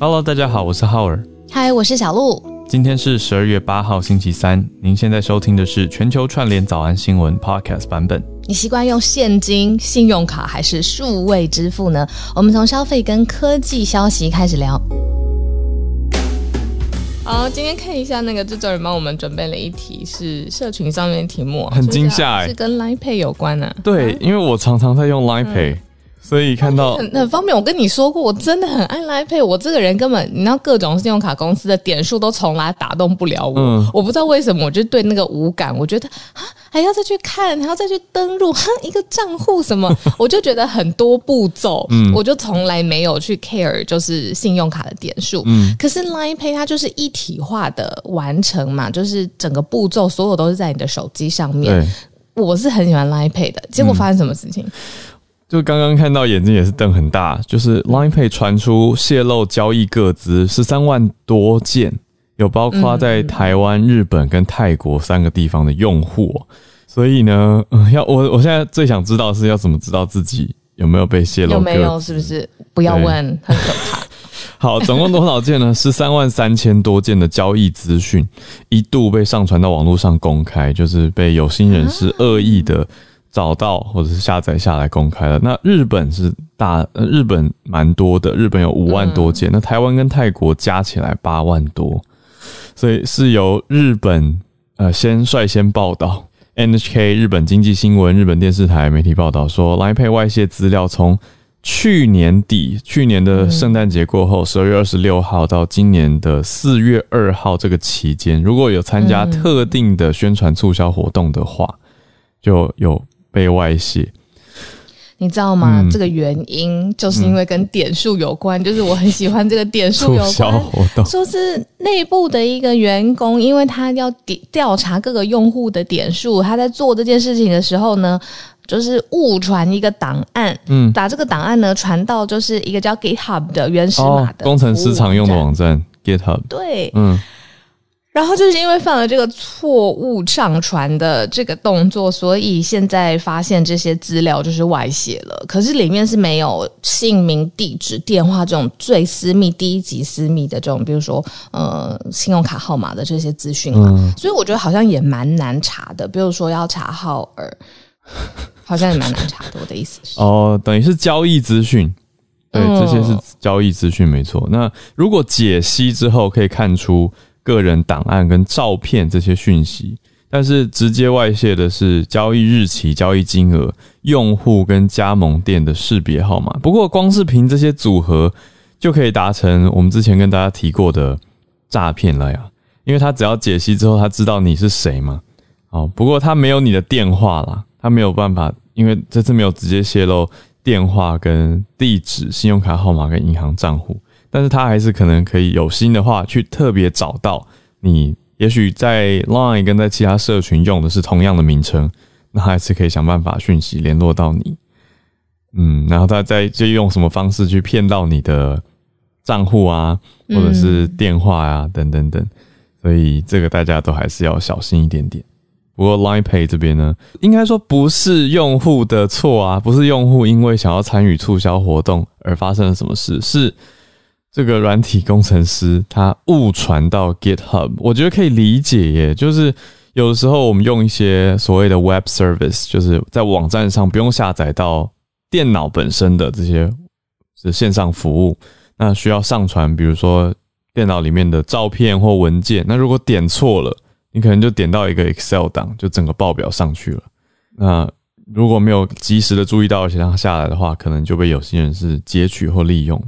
Hello，大家好，我是浩尔。嗨，我是小鹿。今天是十二月八号，星期三。您现在收听的是全球串联早安新闻 Podcast 版本。你习惯用现金、信用卡还是数位支付呢？我们从消费跟科技消息开始聊。好，今天看一下那个制作人帮我们准备了一题，是社群上面的题目，很惊吓，是跟 Line Pay 有关的。对，因为我常常在用 Line Pay。所以看到很很方便，我跟你说过，我真的很爱 Line Pay。我这个人根本，你知道各种信用卡公司的点数都从来打动不了我。嗯，我不知道为什么，我就对那个无感。我觉得啊，还要再去看，还要再去登录哈一个账户什么，我就觉得很多步骤。嗯，我就从来没有去 care 就是信用卡的点数。嗯，可是 Line Pay 它就是一体化的完成嘛，就是整个步骤所有都是在你的手机上面。我是很喜欢 Line Pay 的，结果发生什么事情？就刚刚看到眼睛也是瞪很大，就是 Line Pay 传出泄露交易个资十三万多件，有包括在台湾、日本跟泰国三个地方的用户，所以呢，要我我现在最想知道是要怎么知道自己有没有被泄露？有没有？是不是？不要问，很可怕。好，总共多少件呢？十三万三千多件的交易资讯一度被上传到网络上公开，就是被有心人士恶意的。找到或者是下载下来公开了。那日本是大，日本蛮多的，日本有五万多件。那台湾跟泰国加起来八万多，所以是由日本呃先率先报道。NHK 日本经济新闻、日本电视台媒体报道说，Line Pay 外泄资料从去年底，去年的圣诞节过后，十二月二十六号到今年的四月二号这个期间，如果有参加特定的宣传促销活动的话，就有。被外泄，你知道吗？这个原因就是因为跟点数有关，就是我很喜欢这个点数有关。活动，说是内部的一个员工，因为他要调查各个用户的点数，他在做这件事情的时候呢，就是误传一个档案，嗯，把这个档案呢传到就是一个叫 GitHub 的原始码的工程师常用的网站 GitHub，对，嗯。然后就是因为犯了这个错误上传的这个动作，所以现在发现这些资料就是外泄了。可是里面是没有姓名、地址、电话这种最私密、第一级私密的这种，比如说呃信用卡号码的这些资讯嘛。所以我觉得好像也蛮难查的。比如说要查号儿，好像也蛮难查的。我的意思是 哦，等于是交易资讯，对，这些是交易资讯没错。那如果解析之后可以看出。个人档案跟照片这些讯息，但是直接外泄的是交易日期、交易金额、用户跟加盟店的识别号码。不过，光是凭这些组合就可以达成我们之前跟大家提过的诈骗了呀。因为他只要解析之后，他知道你是谁嘛。哦，不过他没有你的电话啦，他没有办法，因为这次没有直接泄露电话跟地址、信用卡号码跟银行账户。但是他还是可能可以有心的话，去特别找到你，也许在 Line 跟在其他社群用的是同样的名称，那还是可以想办法讯息联络到你。嗯，然后他再就用什么方式去骗到你的账户啊，或者是电话啊，等等等。所以这个大家都还是要小心一点点。不过 Line Pay 这边呢，应该说不是用户的错啊，不是用户因为想要参与促销活动而发生了什么事，是。这个软体工程师他误传到 GitHub，我觉得可以理解耶。就是有的时候我们用一些所谓的 Web Service，就是在网站上不用下载到电脑本身的这些是线上服务，那需要上传，比如说电脑里面的照片或文件。那如果点错了，你可能就点到一个 Excel 档，就整个报表上去了。那如果没有及时的注意到而且让它下来的话，可能就被有心人是截取或利用。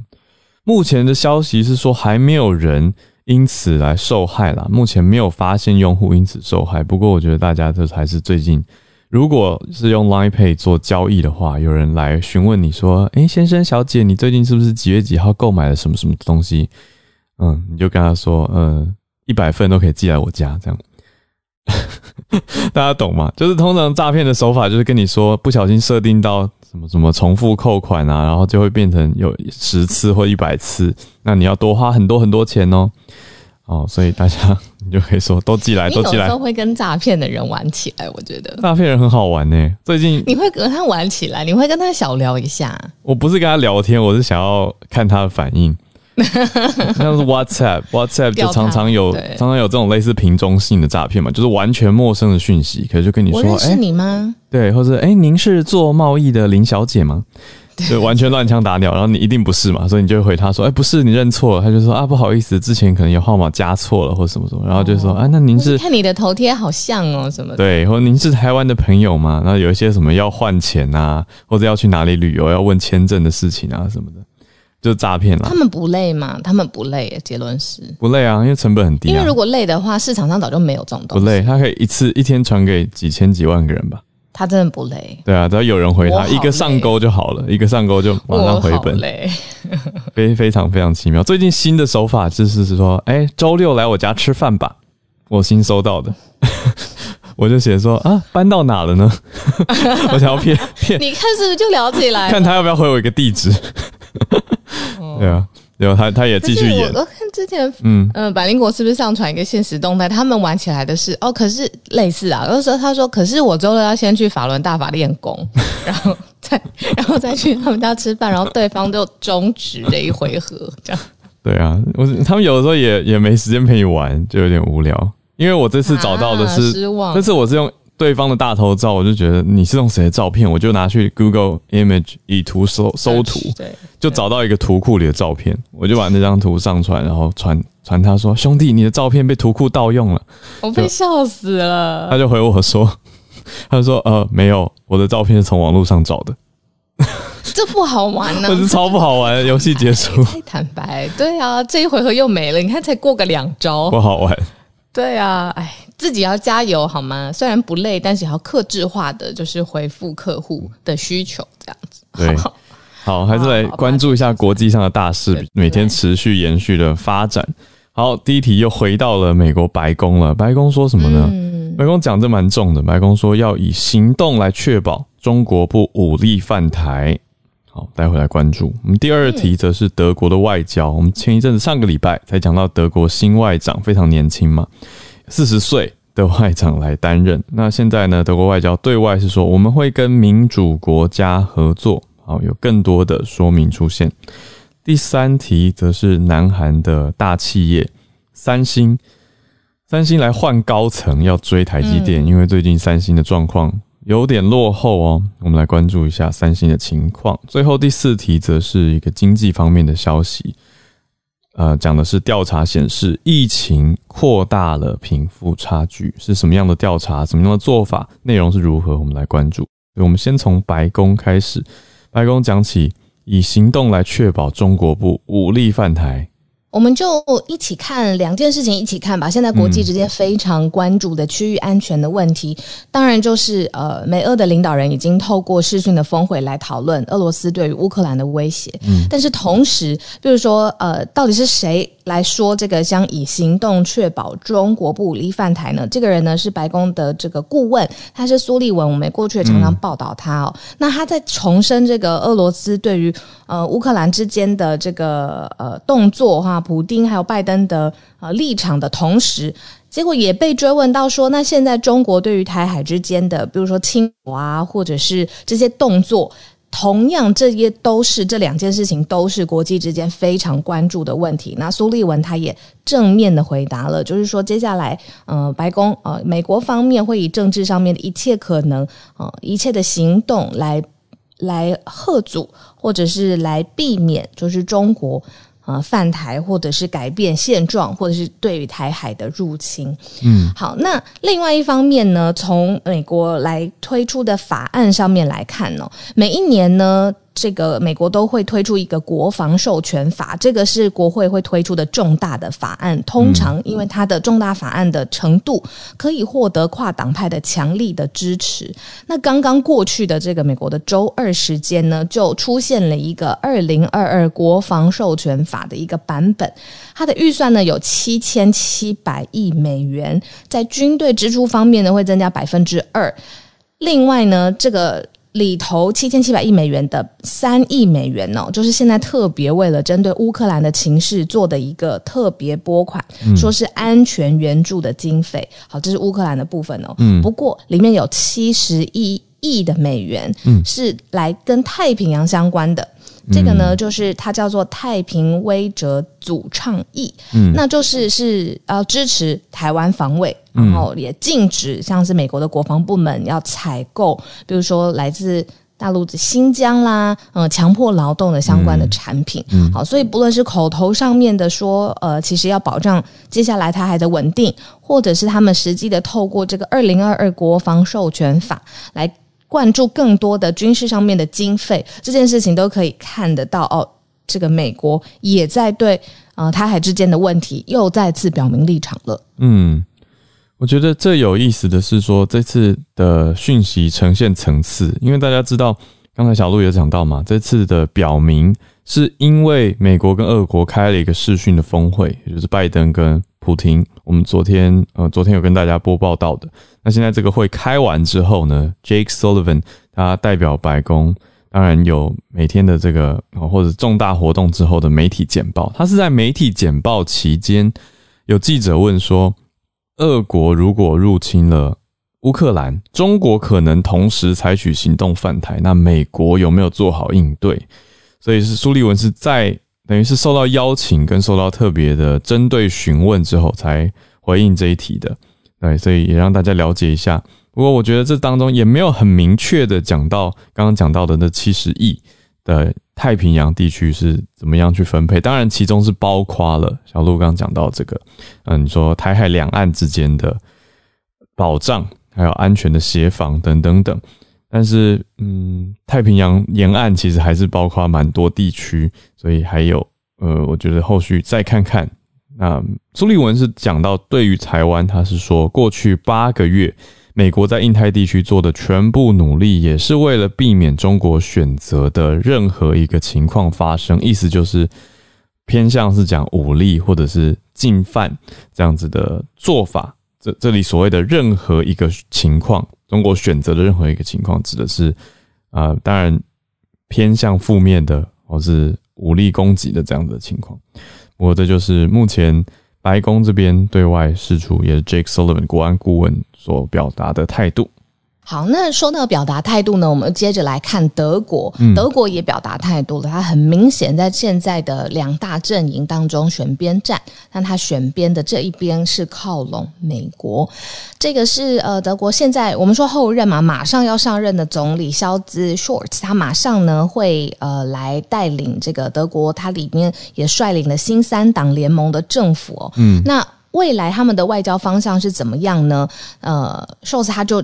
目前的消息是说，还没有人因此来受害啦。目前没有发现用户因此受害。不过，我觉得大家这还是最近，如果是用 Line Pay 做交易的话，有人来询问你说：“诶，先生、小姐，你最近是不是几月几号购买了什么什么东西？”嗯，你就跟他说：“嗯，一百份都可以寄来我家。”这样，大家懂吗？就是通常诈骗的手法，就是跟你说不小心设定到。什么什么重复扣款啊，然后就会变成有十次或一百次，那你要多花很多很多钱哦。哦，所以大家你就可以说都寄来，都寄来。都会跟诈骗的人玩起来，我觉得诈骗人很好玩呢。最近你会跟他玩起来，你会跟他小聊一下。我不是跟他聊天，我是想要看他的反应。像是 WhatsApp，WhatsApp 就常常有常常有这种类似瓶中性的诈骗嘛，就是完全陌生的讯息，可是就跟你说，哎，你吗？对，或者哎，您是做贸易的林小姐吗？对完全乱枪打鸟，然后你一定不是嘛，所以你就回他说：“哎，不是，你认错了。”他就说：“啊，不好意思，之前可能有号码加错了，或什么什么。”然后就说：“啊，那您是看你的头贴好像哦，什么的？”对，或者您是台湾的朋友吗？然后有一些什么要换钱啊，或者要去哪里旅游，要问签证的事情啊什么的，就诈骗了。他们不累吗？他们不累。结论是不累啊，因为成本很低。因为如果累的话，市场上早就没有这种东西。不累，他可以一次一天传给几千几万个人吧。他真的不累，对啊，只要有人回他，一个上钩就好了，一个上钩就马上回本，累 非非常非常奇妙。最近新的手法就是是说，哎，周六来我家吃饭吧，我新收到的，我就写说啊，搬到哪了呢？我想要骗骗，你看是不是就聊起来？看他要不要回我一个地址？对啊。然后他，他也继续演。我看之前，嗯嗯，百灵果是不是上传一个现实动态？他们玩起来的是哦，可是类似啊。有时候他说，可是我周六要先去法轮大法练功，然后再然后再去他们家吃饭，然后对方就终止这一回合，这样。对啊，我他们有的时候也也没时间陪你玩，就有点无聊。因为我这次找到的是，失望这次我是用。对方的大头照，我就觉得你是用谁的照片，我就拿去 Google Image 以图搜搜图，对，就找到一个图库里的照片，我就把那张图上传，然后传传他说：“兄弟，你的照片被图库盗用了。”我被笑死了。他就回我说：“ 他说呃没有，我的照片是从网络上找的。”这不好玩呢，这是超不好玩。游戏结束，太坦白，对啊，这一回合又没了。你看，才过个两招，不好玩。对啊，哎，自己要加油好吗？虽然不累，但是也要克制化的，就是回复客户的需求这样子。对，好，还是来关注一下国际上的大事，每天持续延续的发展。好，第一题又回到了美国白宫了。白宫说什么呢？白宫讲这蛮重的。白宫说要以行动来确保中国不武力犯台。好，待会来关注。我们第二题则是德国的外交。我们前一阵子上个礼拜才讲到德国新外长非常年轻嘛，四十岁的外长来担任。那现在呢，德国外交对外是说我们会跟民主国家合作。好，有更多的说明出现。第三题则是南韩的大企业三星，三星来换高层要追台积电，因为最近三星的状况。有点落后哦，我们来关注一下三星的情况。最后第四题则是一个经济方面的消息，呃，讲的是调查显示疫情扩大了贫富差距，是什么样的调查？什么样的做法？内容是如何？我们来关注。我们先从白宫开始，白宫讲起，以行动来确保中国不武力犯台。我们就一起看两件事情，一起看吧。现在国际之间非常关注的区域安全的问题，当然就是呃，美俄的领导人已经透过视讯的峰会来讨论俄罗斯对于乌克兰的威胁。嗯，但是同时，比如说呃，到底是谁？来说这个将以行动确保中国不武力犯台呢？这个人呢是白宫的这个顾问，他是苏利文。我们过去也常常报道他哦。那他在重申这个俄罗斯对于呃乌克兰之间的这个呃动作哈，普丁还有拜登的呃立场的同时，结果也被追问到说，那现在中国对于台海之间的，比如说侵华或者是这些动作。同样，这些都是这两件事情都是国际之间非常关注的问题。那苏利文他也正面的回答了，就是说接下来，呃，白宫呃，美国方面会以政治上面的一切可能，呃，一切的行动来来贺阻，或者是来避免，就是中国。呃，泛台或者是改变现状，或者是对于台海的入侵。嗯，好，那另外一方面呢，从美国来推出的法案上面来看呢，每一年呢。这个美国都会推出一个国防授权法，这个是国会会推出的重大的法案。通常因为它的重大法案的程度，可以获得跨党派的强力的支持。那刚刚过去的这个美国的周二时间呢，就出现了一个二零二二国防授权法的一个版本，它的预算呢有七千七百亿美元，在军队支出方面呢会增加百分之二。另外呢，这个。里头七千七百亿美元的三亿美元哦，就是现在特别为了针对乌克兰的情势做的一个特别拨款，说是安全援助的经费。好，这是乌克兰的部分哦。嗯，不过里面有七十一亿的美元，嗯，是来跟太平洋相关的。这个呢，就是它叫做太平威者组倡议，嗯，那就是是呃支持台湾防卫，然后也禁止像是美国的国防部门要采购，比如说来自。大陆的新疆啦，呃，强迫劳动的相关的产品，好，所以不论是口头上面的说，呃，其实要保障接下来台海的稳定，或者是他们实际的透过这个二零二二国防授权法来灌注更多的军事上面的经费，这件事情都可以看得到哦。这个美国也在对呃台海之间的问题又再次表明立场了。嗯。我觉得最有意思的是说，这次的讯息呈现层次，因为大家知道，刚才小鹿也讲到嘛，这次的表明是因为美国跟俄国开了一个视讯的峰会，也就是拜登跟普京。我们昨天呃，昨天有跟大家播报到的。那现在这个会开完之后呢，Jake Sullivan 他代表白宫，当然有每天的这个或者重大活动之后的媒体简报。他是在媒体简报期间，有记者问说。俄国如果入侵了乌克兰，中国可能同时采取行动犯台。那美国有没有做好应对？所以是苏利文是在等于是受到邀请跟受到特别的针对询问之后才回应这一题的。对，所以也让大家了解一下。不过我觉得这当中也没有很明确的讲到刚刚讲到的那七十亿的。太平洋地区是怎么样去分配？当然，其中是包括了小鹿刚讲到这个，嗯，你说台海两岸之间的保障，还有安全的协防等等等。但是，嗯，太平洋沿岸其实还是包括蛮多地区，所以还有，呃，我觉得后续再看看。那苏立文是讲到对于台湾，他是说过去八个月。美国在印太地区做的全部努力，也是为了避免中国选择的任何一个情况发生。意思就是偏向是讲武力或者是进犯这样子的做法。这这里所谓的任何一个情况，中国选择的任何一个情况，指的是呃，当然偏向负面的或是武力攻击的这样子的情况。不过这就是目前。白宫这边对外释出，也是 Jake Sullivan 国安顾问所表达的态度。好，那说到表达态度呢，我们接着来看德国。德国也表达态度了，他很明显在现在的两大阵营当中选边站，那他选边的这一边是靠拢美国。这个是呃，德国现在我们说后任嘛，马上要上任的总理肖兹 （Shorts），他马上呢会呃来带领这个德国，他里面也率领了新三党联盟的政府哦。嗯，那未来他们的外交方向是怎么样呢？呃，Shorts 他就。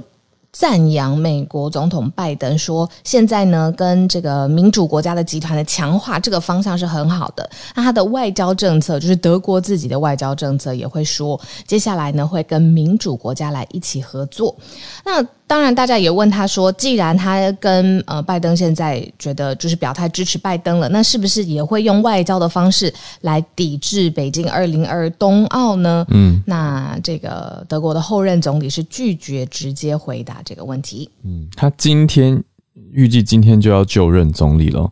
赞扬美国总统拜登说：“现在呢，跟这个民主国家的集团的强化，这个方向是很好的。那他的外交政策，就是德国自己的外交政策，也会说，接下来呢，会跟民主国家来一起合作。那。”当然，大家也问他说：“既然他跟呃拜登现在觉得就是表态支持拜登了，那是不是也会用外交的方式来抵制北京二零二冬奥呢？”嗯，那这个德国的后任总理是拒绝直接回答这个问题。嗯，他今天预计今天就要就任总理了，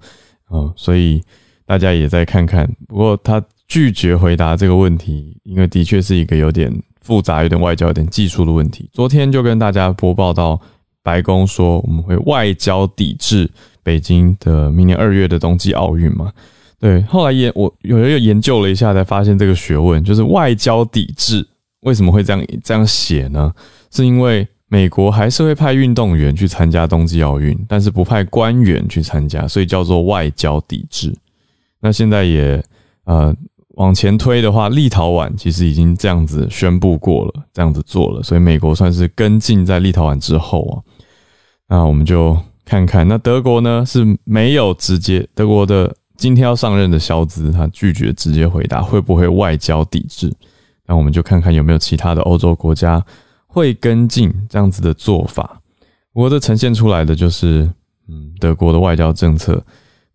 嗯，所以大家也在看看。不过他拒绝回答这个问题，因为的确是一个有点。复杂，有点外交，有点技术的问题。昨天就跟大家播报到，白宫说我们会外交抵制北京的明年二月的冬季奥运嘛？对，后来研我有又研究了一下，才发现这个学问就是外交抵制为什么会这样这样写呢？是因为美国还是会派运动员去参加冬季奥运，但是不派官员去参加，所以叫做外交抵制。那现在也呃。往前推的话，立陶宛其实已经这样子宣布过了，这样子做了，所以美国算是跟进在立陶宛之后啊。那我们就看看，那德国呢是没有直接，德国的今天要上任的肖兹他拒绝直接回答会不会外交抵制。那我们就看看有没有其他的欧洲国家会跟进这样子的做法。不过这呈现出来的就是，嗯，德国的外交政策。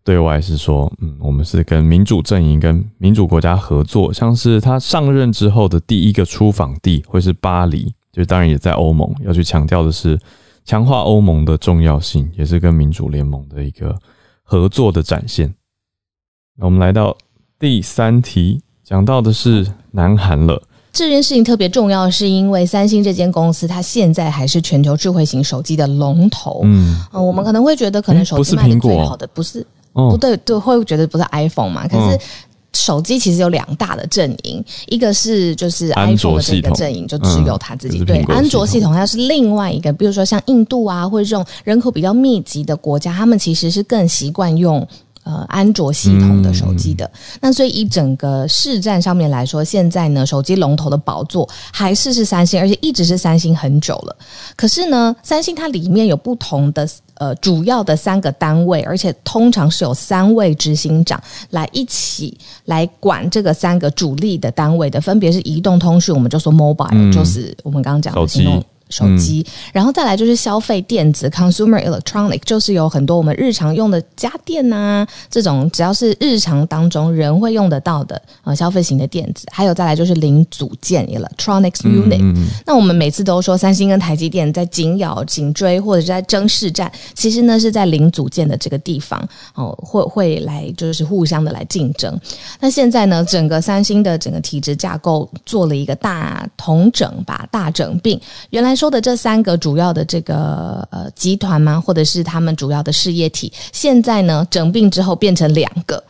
对外是说，嗯，我们是跟民主阵营、跟民主国家合作，像是他上任之后的第一个出访地会是巴黎，就当然也在欧盟，要去强调的是强化欧盟的重要性，也是跟民主联盟的一个合作的展现。那我们来到第三题，讲到的是南韩了。这件事情特别重要，是因为三星这间公司，它现在还是全球智慧型手机的龙头。嗯，我们可能会觉得，可能手机卖的最好的不是。不对，对，会觉得不是 iPhone 嘛？可是。手机其实有两大的阵营，一个是就是 iPhone 的这个阵营，就只有它自己对安卓系统，它是另外一个。比如说像印度啊，或者这种人口比较密集的国家，他们其实是更习惯用。呃，安卓系统的手机的，那所以以整个市占上面来说，现在呢，手机龙头的宝座还是是三星，而且一直是三星很久了。可是呢，三星它里面有不同的呃主要的三个单位，而且通常是有三位执行长来一起来管这个三个主力的单位的，分别是移动通讯，我们就说 mobile，就是我们刚刚讲的移动。手机，然后再来就是消费电子 （consumer electronic），就是有很多我们日常用的家电呐，这种只要是日常当中人会用得到的呃消费型的电子，还有再来就是零组件 （electronics unit）。那我们每次都说三星跟台积电在紧咬、紧追或者是在争市占，其实呢是在零组件的这个地方哦，会会来就是互相的来竞争。那现在呢，整个三星的整个体制架构做了一个大同整吧，大整并，原来。说的这三个主要的这个呃集团吗？或者是他们主要的事业体？现在呢整并之后变成两个，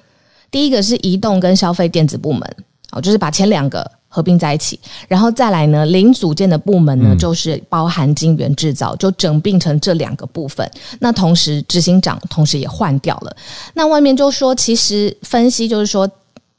第一个是移动跟消费电子部门，哦，就是把前两个合并在一起，然后再来呢零组件的部门呢，就是包含晶圆制造，就整并成这两个部分。那同时执行长同时也换掉了。那外面就说，其实分析就是说。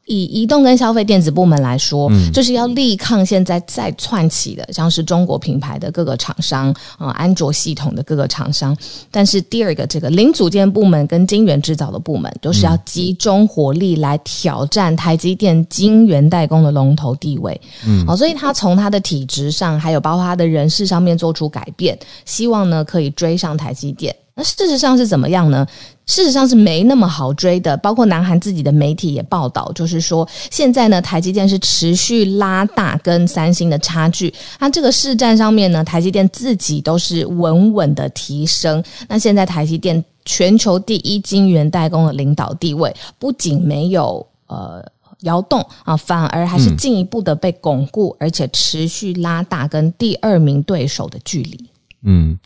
以移动跟消费电子部门来说，就是要力抗现在再窜起的，像是中国品牌的各个厂商啊，安卓系统的各个厂商。但是第二个，这个零组件部门跟晶圆制造的部门，都是要集中火力来挑战台积电晶圆代工的龙头地位。嗯，好，所以他从他的体质上，还有包括他的人事上面做出改变，希望呢可以追上台积电。那事实上是怎么样呢？事实上是没那么好追的。包括南韩自己的媒体也报道，就是说现在呢，台积电是持续拉大跟三星的差距。那这个市占上面呢，台积电自己都是稳稳的提升。那现在台积电全球第一晶圆代工的领导地位，不仅没有呃摇动啊，反而还是进一步的被巩固，而且持续拉大跟第二名对手的距离。嗯。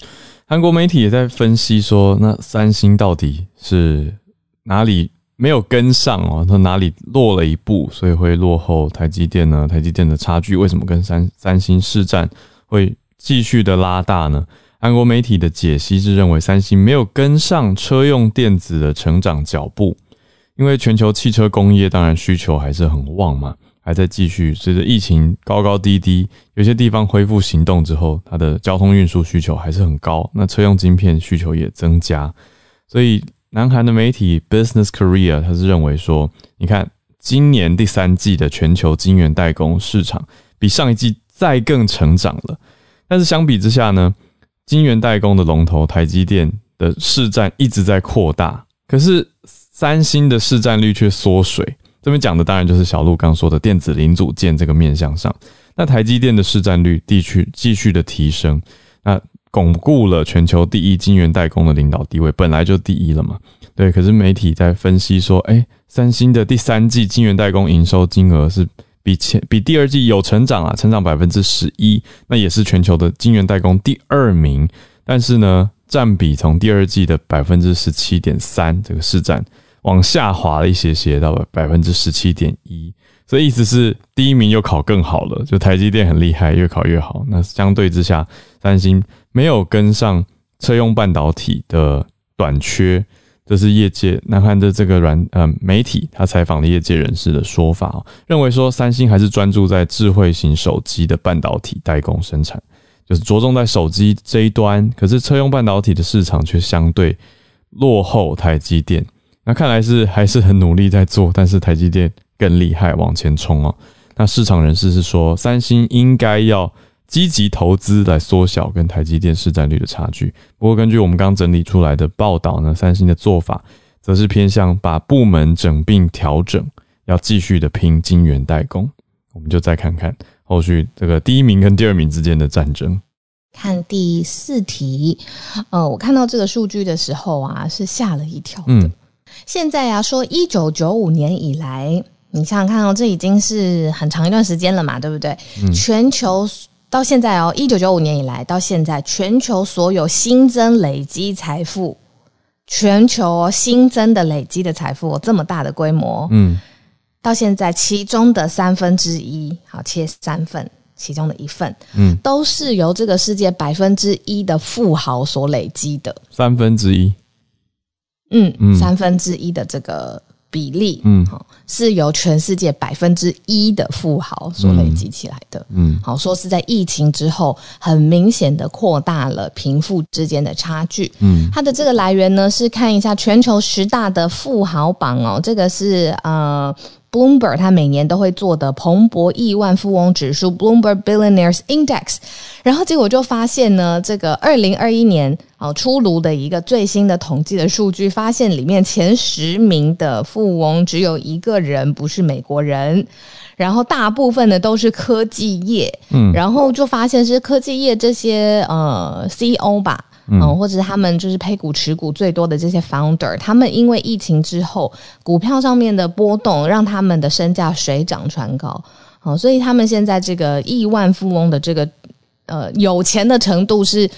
韩国媒体也在分析说，那三星到底是哪里没有跟上哦？它哪里落了一步，所以会落后台积电呢？台积电的差距为什么跟三三星市占会继续的拉大呢？韩国媒体的解析是认为，三星没有跟上车用电子的成长脚步，因为全球汽车工业当然需求还是很旺嘛。还在继续，随着疫情高高低低，有些地方恢复行动之后，它的交通运输需求还是很高。那车用晶片需求也增加，所以南韩的媒体 Business Korea 他是认为说，你看今年第三季的全球晶圆代工市场比上一季再更成长了。但是相比之下呢，晶圆代工的龙头台积电的市占一直在扩大，可是三星的市占率却缩水。这边讲的当然就是小鹿刚说的电子零组件这个面向上，那台积电的市占率地区继续的提升，那巩固了全球第一晶圆代工的领导地位，本来就第一了嘛。对，可是媒体在分析说，哎，三星的第三季晶圆代工营收金额是比前比第二季有成长啊，成长百分之十一，那也是全球的晶圆代工第二名，但是呢，占比从第二季的百分之十七点三这个市占。往下滑了一些些，到了百分之十七点一，所以意思是第一名又考更好了，就台积电很厉害，越考越好。那相对之下，三星没有跟上车用半导体的短缺，这是业界南韩的这个软呃媒体他采访的业界人士的说法，认为说三星还是专注在智慧型手机的半导体代工生产，就是着重在手机这一端，可是车用半导体的市场却相对落后台积电。那看来是还是很努力在做，但是台积电更厉害，往前冲哦。那市场人士是说，三星应该要积极投资来缩小跟台积电市占率的差距。不过，根据我们刚整理出来的报道呢，三星的做法则是偏向把部门整并调整，要继续的拼晶圆代工。我们就再看看后续这个第一名跟第二名之间的战争。看第四题，呃，我看到这个数据的时候啊，是吓了一跳的。现在啊，说一九九五年以来，你想想看哦，这已经是很长一段时间了嘛，对不对？全球到现在哦，一九九五年以来到现在，全球所有新增累积财富全球新增的累积的财富这么大的规模，嗯，到现在其中的三分之一，好切三份，其中的一份，嗯，都是由这个世界百分之一的富豪所累积的，三分之一，嗯，三分之一的这个。比例，嗯，好，是由全世界百分之一的富豪所累积起来的，嗯，好，说是在疫情之后，很明显的扩大了贫富之间的差距，嗯，它的这个来源呢，是看一下全球十大的富豪榜哦，这个是呃。Bloomberg 他每年都会做的彭博亿万富翁指数 Bloomberg Billionaires Index，然后结果就发现呢，这个二零二一年啊出炉的一个最新的统计的数据，发现里面前十名的富翁只有一个人不是美国人，然后大部分的都是科技业，嗯，然后就发现是科技业这些呃 CEO 吧。嗯，或者他们就是配股持股最多的这些 founder，他们因为疫情之后股票上面的波动，让他们的身价水涨船高。好，所以他们现在这个亿万富翁的这个呃有钱的程度是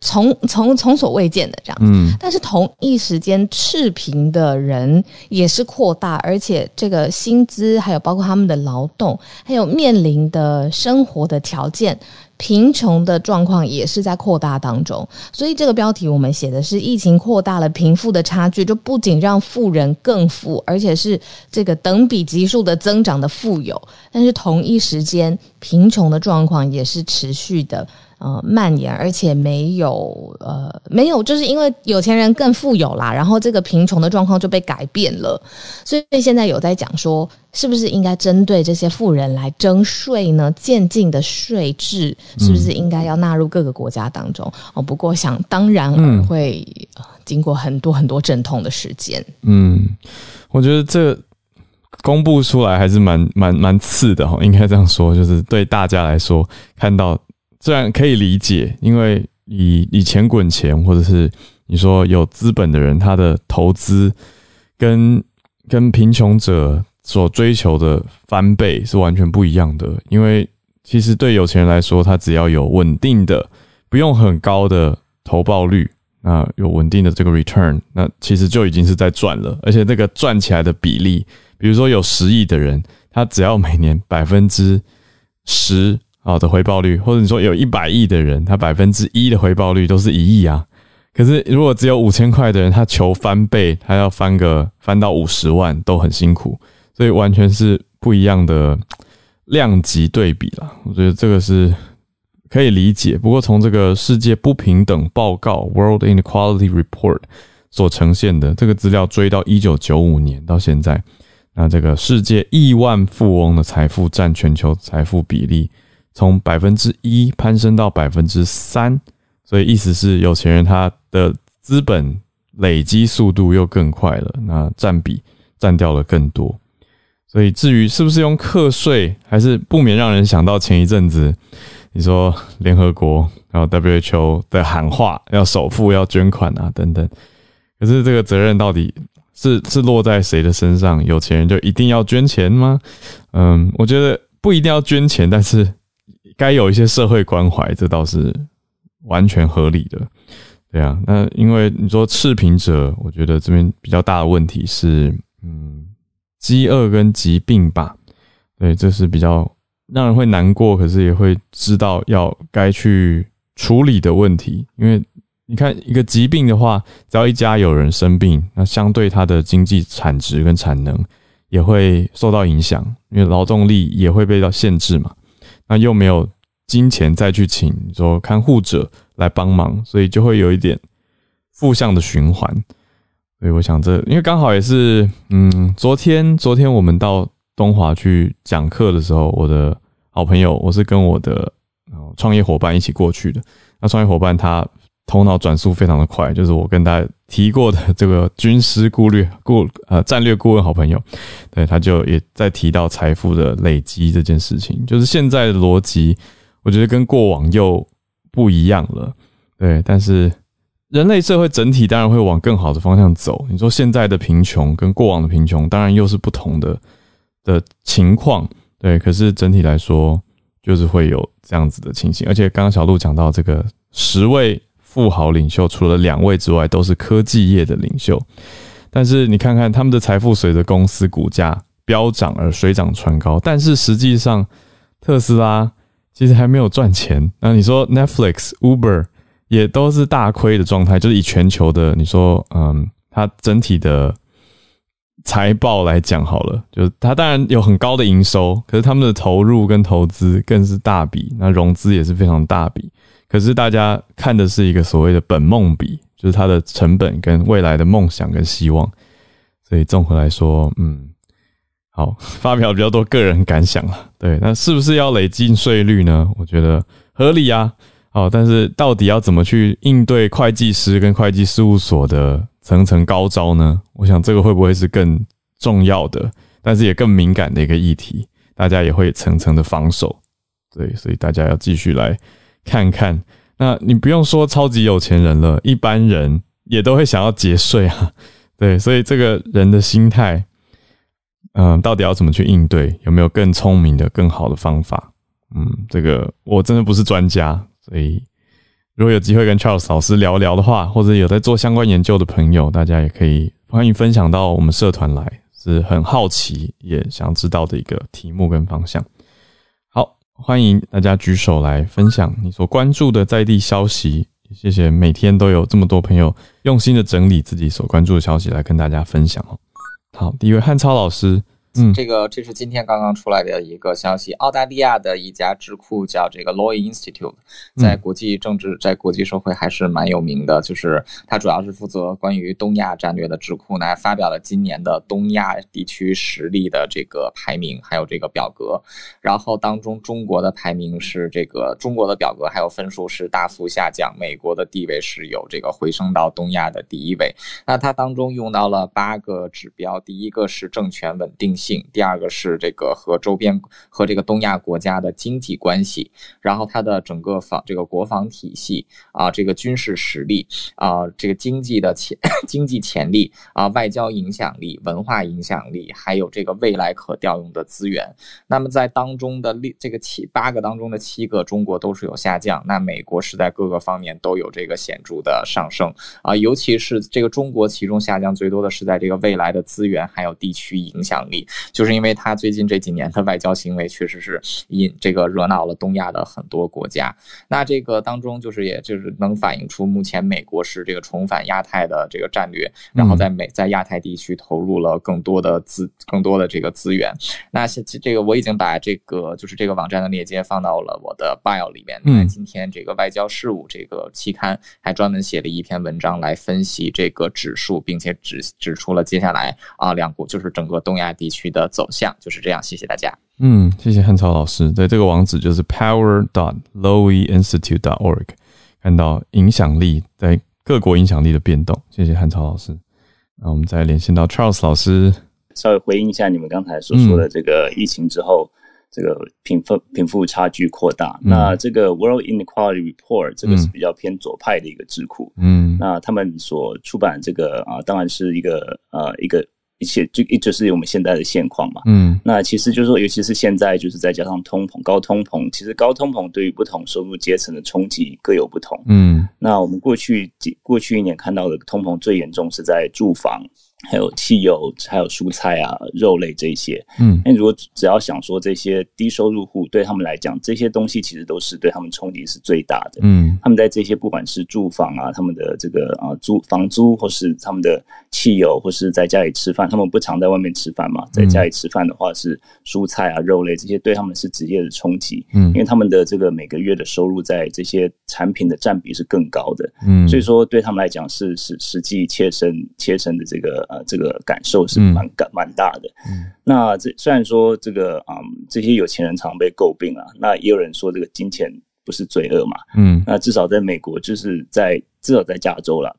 从从从所未见的这样。嗯，但是同一时间赤贫的人也是扩大，而且这个薪资还有包括他们的劳动，还有面临的生活的条件。贫穷的状况也是在扩大当中，所以这个标题我们写的是疫情扩大了贫富的差距，就不仅让富人更富，而且是这个等比级数的增长的富有，但是同一时间贫穷的状况也是持续的。呃，蔓延，而且没有呃，没有，就是因为有钱人更富有啦，然后这个贫穷的状况就被改变了，所以现在有在讲说，是不是应该针对这些富人来征税呢？渐进的税制是不是应该要纳入各个国家当中？哦，不过想当然会经过很多很多阵痛的时间。嗯，我觉得这公布出来还是蛮蛮蛮次的哈，应该这样说，就是对大家来说看到。虽然可以理解，因为以以钱滚钱，或者是你说有资本的人，他的投资跟跟贫穷者所追求的翻倍是完全不一样的。因为其实对有钱人来说，他只要有稳定的、不用很高的投报率，那有稳定的这个 return，那其实就已经是在赚了。而且那个赚起来的比例，比如说有十亿的人，他只要每年百分之十。好的回报率，或者你说有一百亿的人，他百分之一的回报率都是一亿啊。可是如果只有五千块的人，他求翻倍，他要翻个翻到五十万都很辛苦，所以完全是不一样的量级对比了。我觉得这个是可以理解。不过从这个世界不平等报告 （World Inequality Report） 所呈现的这个资料，追到一九九五年到现在，那这个世界亿万富翁的财富占全球财富比例。从百分之一攀升到百分之三，所以意思是有钱人他的资本累积速度又更快了，那占比占掉了更多。所以至于是不是用课税，还是不免让人想到前一阵子你说联合国然后 WHO 的喊话，要首富要捐款啊等等。可是这个责任到底是是落在谁的身上？有钱人就一定要捐钱吗？嗯，我觉得不一定要捐钱，但是。该有一些社会关怀，这倒是完全合理的，对啊。那因为你说赤贫者，我觉得这边比较大的问题是，嗯，饥饿跟疾病吧。对，这是比较让人会难过，可是也会知道要该去处理的问题。因为你看，一个疾病的话，只要一家有人生病，那相对它的经济产值跟产能也会受到影响，因为劳动力也会被到限制嘛。那又没有金钱再去请说看护者来帮忙，所以就会有一点负向的循环。所以我想这，因为刚好也是，嗯，昨天昨天我们到东华去讲课的时候，我的好朋友，我是跟我的创业伙伴一起过去的。那创业伙伴他。头脑转速非常的快，就是我跟大家提过的这个军师顾虑顾呃战略顾问好朋友，对他就也在提到财富的累积这件事情，就是现在的逻辑，我觉得跟过往又不一样了，对，但是人类社会整体当然会往更好的方向走。你说现在的贫穷跟过往的贫穷，当然又是不同的的情况，对，可是整体来说就是会有这样子的情形，而且刚刚小鹿讲到这个十位。富豪领袖，除了两位之外，都是科技业的领袖。但是你看看他们的财富随着公司股价飙涨而水涨船高，但是实际上特斯拉其实还没有赚钱。那你说 Netflix、Uber 也都是大亏的状态，就是以全球的你说，嗯，它整体的财报来讲好了，就是它当然有很高的营收，可是他们的投入跟投资更是大笔，那融资也是非常大笔。可是大家看的是一个所谓的本梦比，就是它的成本跟未来的梦想跟希望。所以综合来说，嗯，好，发表比较多个人感想了。对，那是不是要累进税率呢？我觉得合理啊。好，但是到底要怎么去应对会计师跟会计事务所的层层高招呢？我想这个会不会是更重要的，但是也更敏感的一个议题，大家也会层层的防守。对，所以大家要继续来。看看，那你不用说超级有钱人了，一般人也都会想要节税啊。对，所以这个人的心态，嗯，到底要怎么去应对？有没有更聪明的、更好的方法？嗯，这个我真的不是专家，所以如果有机会跟 Charles 老师聊聊的话，或者有在做相关研究的朋友，大家也可以欢迎分享到我们社团来，是很好奇也想知道的一个题目跟方向。好欢迎大家举手来分享你所关注的在地消息。谢谢每天都有这么多朋友用心的整理自己所关注的消息来跟大家分享哦。好，第一位汉超老师。嗯，这个这是今天刚刚出来的一个消息，澳大利亚的一家智库叫这个 Law Institute，在国际政治、在国际社会还是蛮有名的。就是它主要是负责关于东亚战略的智库，呢，发表了今年的东亚地区实力的这个排名，还有这个表格。然后当中中国的排名是这个中国的表格还有分数是大幅下降，美国的地位是有这个回升到东亚的第一位。那它当中用到了八个指标，第一个是政权稳定。性，第二个是这个和周边和这个东亚国家的经济关系，然后它的整个防这个国防体系啊，这个军事实力啊，这个经济的潜 经济潜力啊，外交影响力、文化影响力，还有这个未来可调用的资源。那么在当中的六这个七八个当中的七个，中国都是有下降，那美国是在各个方面都有这个显著的上升啊，尤其是这个中国其中下降最多的是在这个未来的资源还有地区影响力。就是因为他最近这几年的外交行为，确实是引这个惹恼了东亚的很多国家。那这个当中，就是也就是能反映出目前美国是这个重返亚太的这个战略，然后在美在亚太地区投入了更多的资更多的这个资源。那现这个我已经把这个就是这个网站的链接放到了我的 bio 里面。那今天这个外交事务这个期刊还专门写了一篇文章来分析这个指数，并且指指出了接下来啊两国就是整个东亚地区。区的走向就是这样，谢谢大家。嗯，谢谢汉超老师。对，这个网址就是 power dot lowy institute dot org，看到影响力在各国影响力的变动。谢谢汉超老师。那我们再连线到 Charles 老师，稍微回应一下你们刚才所说的这个疫情之后，这个贫富贫富差距扩大。那这个 World Inequality Report 这个是比较偏左派的一个智库。嗯，那他们所出版这个啊，当然是一个呃一个。一切就一直是我们现在的现况嘛。嗯，那其实就是说，尤其是现在，就是再加上通膨、高通膨，其实高通膨对于不同收入阶层的冲击各有不同。嗯，那我们过去几过去一年看到的通膨最严重是在住房。还有汽油，还有蔬菜啊、肉类这些。嗯，那如果只要想说这些低收入户对他们来讲，这些东西其实都是对他们冲击是最大的。嗯，他们在这些不管是住房啊，他们的这个啊租房租，或是他们的汽油，或是在家里吃饭，他们不常在外面吃饭嘛，在家里吃饭的话是蔬菜啊、肉类这些对他们是直接的冲击。嗯，因为他们的这个每个月的收入在这些产品的占比是更高的。嗯，所以说对他们来讲是是实际切身切身的这个。呃，这个感受是蛮感蛮大的。那这虽然说这个啊，这些有钱人常被诟病啊，那也有人说这个金钱不是罪恶嘛。嗯，那至少在美国，就是在至少在加州了。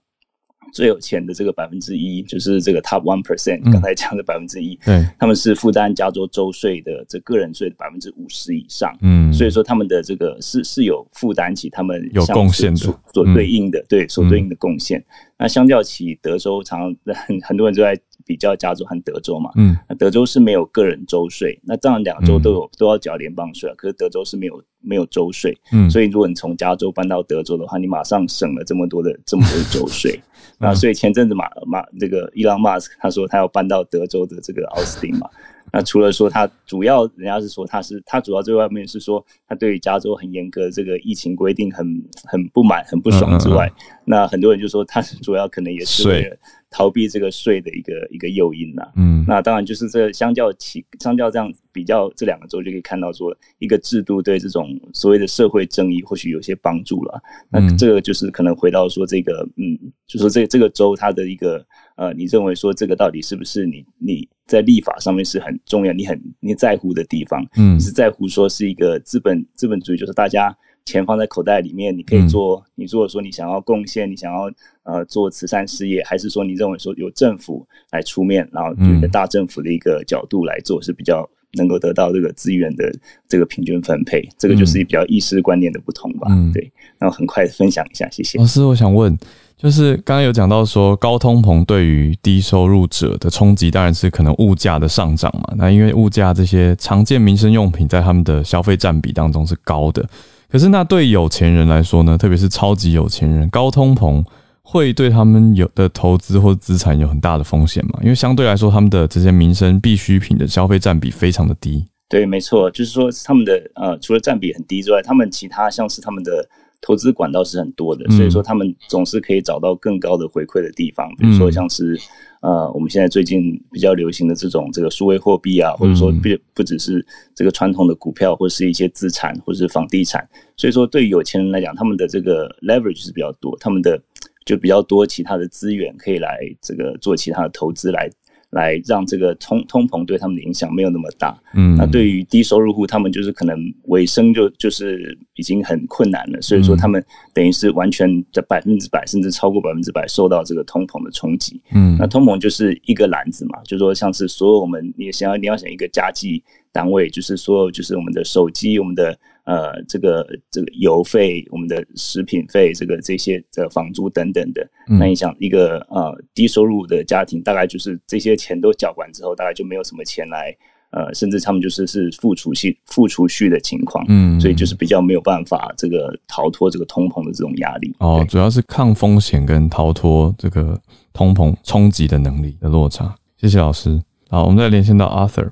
最有钱的这个百分之一，就是这个 top one percent，刚才讲的百分之一，对，他们是负担加州州税的这个人税的百分之五十以上，嗯，所以说他们的这个是是有负担起他们有贡献的。所对应的对所对应的贡献。那相较起德州，常很 很多人都在比较加州和德州嘛，嗯，那德州是没有个人州税，那这样两个州都有都要缴联邦税，可是德州是没有没有州税，嗯，所以如果你从加州搬到德州的话，你马上省了这么多的 这么多的州税，那所以前阵子马马这个伊朗马斯克他说他要搬到德州的这个奥斯汀嘛。那除了说他主要，人家是说他是他主要最外面是说他对加州很严格的这个疫情规定很很不满很不爽之外，那很多人就说他主要可能也是为了逃避这个税的一个一个诱因呐。嗯，那当然就是这相较起相较这样比较这两个州就可以看到说一个制度对这种所谓的社会正义或许有些帮助了。那这个就是可能回到说这个嗯，就说这这个州它的一个。呃，你认为说这个到底是不是你你在立法上面是很重要，你很你在乎的地方？嗯，是在乎说是一个资本资本主义，就是大家钱放在口袋里面，你可以做，你如果说你想要贡献，你想要呃做慈善事业，还是说你认为说由政府来出面，然后一个大政府的一个角度来做是比较能够得到这个资源的这个平均分配？这个就是比较意识观念的不同吧？嗯，对。那我很快分享一下，谢谢老师，我想问。就是刚刚有讲到说，高通膨对于低收入者的冲击，当然是可能物价的上涨嘛。那因为物价这些常见民生用品在他们的消费占比当中是高的。可是那对有钱人来说呢，特别是超级有钱人，高通膨会对他们有的投资或资产有很大的风险嘛？因为相对来说，他们的这些民生必需品的消费占比非常的低。对，没错，就是说他们的呃，除了占比很低之外，他们其他像是他们的。投资管道是很多的，所以说他们总是可以找到更高的回馈的地方。比如说像是呃，我们现在最近比较流行的这种这个数位货币啊，或者说不不只是这个传统的股票，或者是一些资产，或者是房地产。所以说对于有钱人来讲，他们的这个 leverage 是比较多，他们的就比较多其他的资源可以来这个做其他的投资来。来让这个通通膨对他们的影响没有那么大，嗯，那对于低收入户，他们就是可能尾声就就是已经很困难了，所以说他们等于是完全的百分之百，甚至超过百分之百受到这个通膨的冲击，嗯，那通膨就是一个篮子嘛，就说像是所有我们你想要你要想一个家计单位，就是所有就是我们的手机，我们的。呃，这个这个油费、我们的食品费、这个这些的房租等等的，那你想一个呃低收入的家庭，大概就是这些钱都缴完之后，大概就没有什么钱来，呃，甚至他们就是是付储蓄、付储蓄的情况，嗯，所以就是比较没有办法这个逃脱这个通膨的这种压力。哦，主要是抗风险跟逃脱这个通膨冲击的能力的落差。谢谢老师。好，我们再连线到 Arthur。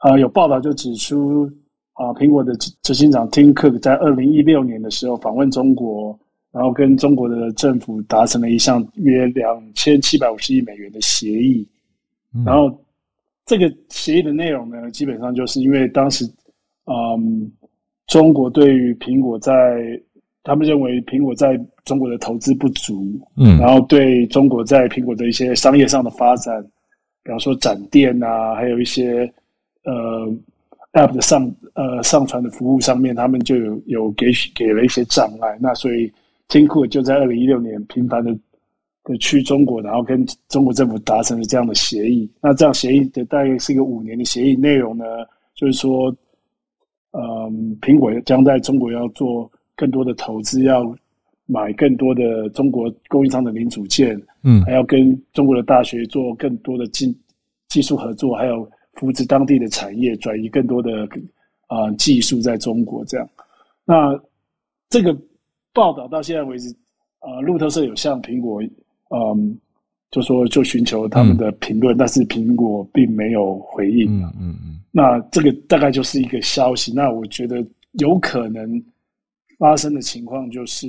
呃，有报道就指出。啊，苹果的执行长 Tim Cook 在二零一六年的时候访问中国，然后跟中国的政府达成了一项约两千七百五十亿美元的协议。然后这个协议的内容呢，基本上就是因为当时，嗯，中国对于苹果在他们认为苹果在中国的投资不足，嗯，然后对中国在苹果的一些商业上的发展，比方说展店啊，还有一些呃。App 的上呃上传的服务上面，他们就有有给给了一些障碍。那所以金库就在二零一六年频繁的的去中国，然后跟中国政府达成了这样的协议。那这样协议的大概是一个五年的协议，内容呢就是说，嗯，苹果将在中国要做更多的投资，要买更多的中国供应商的零组件，嗯，还要跟中国的大学做更多的技技术合作，还有。扶持当地的产业，转移更多的啊技术在中国。这样，那这个报道到现在为止，啊，路透社有向苹果，嗯，就说就寻求他们的评论，但是苹果并没有回应。嗯嗯嗯。那这个大概就是一个消息。那我觉得有可能发生的情况，就是